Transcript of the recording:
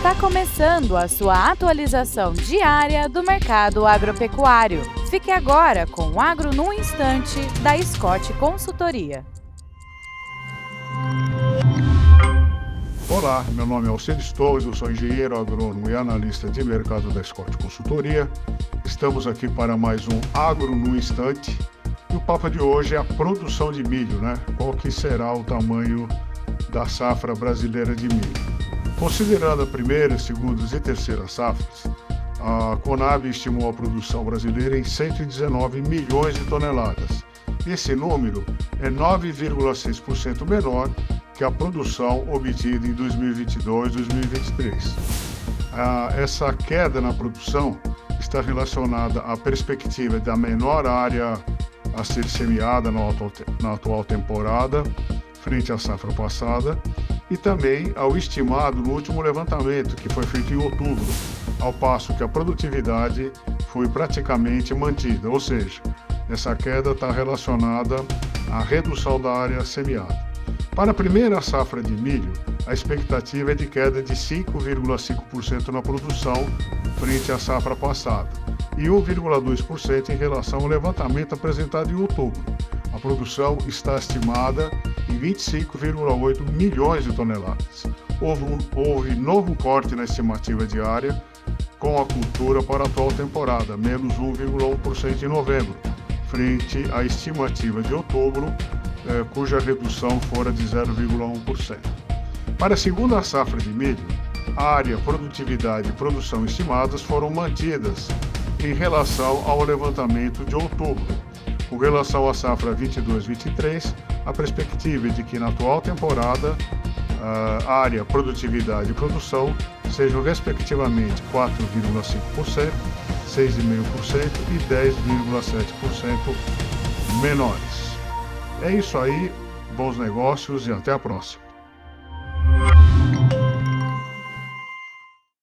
Está começando a sua atualização diária do mercado agropecuário. Fique agora com o Agro no Instante, da Scott Consultoria. Olá, meu nome é Alcides Torres, eu sou engenheiro agrônomo e analista de mercado da Scott Consultoria. Estamos aqui para mais um Agro no Instante. E o papo de hoje é a produção de milho, né? Qual que será o tamanho da safra brasileira de milho? Considerando a primeira, segunda e terceira safras, a Conab estimou a produção brasileira em 119 milhões de toneladas. Esse número é 9,6% menor que a produção obtida em 2022 2023. essa queda na produção está relacionada à perspectiva da menor área a ser semeada na atual temporada, frente à safra passada, e também ao estimado no último levantamento, que foi feito em outubro, ao passo que a produtividade foi praticamente mantida, ou seja, essa queda está relacionada à redução da área semeada. Para a primeira safra de milho, a expectativa é de queda de 5,5% na produção frente à safra passada e 1,2% em relação ao levantamento apresentado em outubro. A produção está estimada em 25,8 milhões de toneladas. Houve, houve novo corte na estimativa diária com a cultura para a atual temporada, menos 1,1% em novembro, frente à estimativa de outubro, eh, cuja redução fora de 0,1%. Para a segunda safra de milho, a área, produtividade e produção estimadas foram mantidas em relação ao levantamento de outubro. Com relação à safra 22-23, a perspectiva é de que na atual temporada a área, produtividade e produção sejam respectivamente 4,5%, 6,5% e 10,7% menores. É isso aí, bons negócios e até a próxima.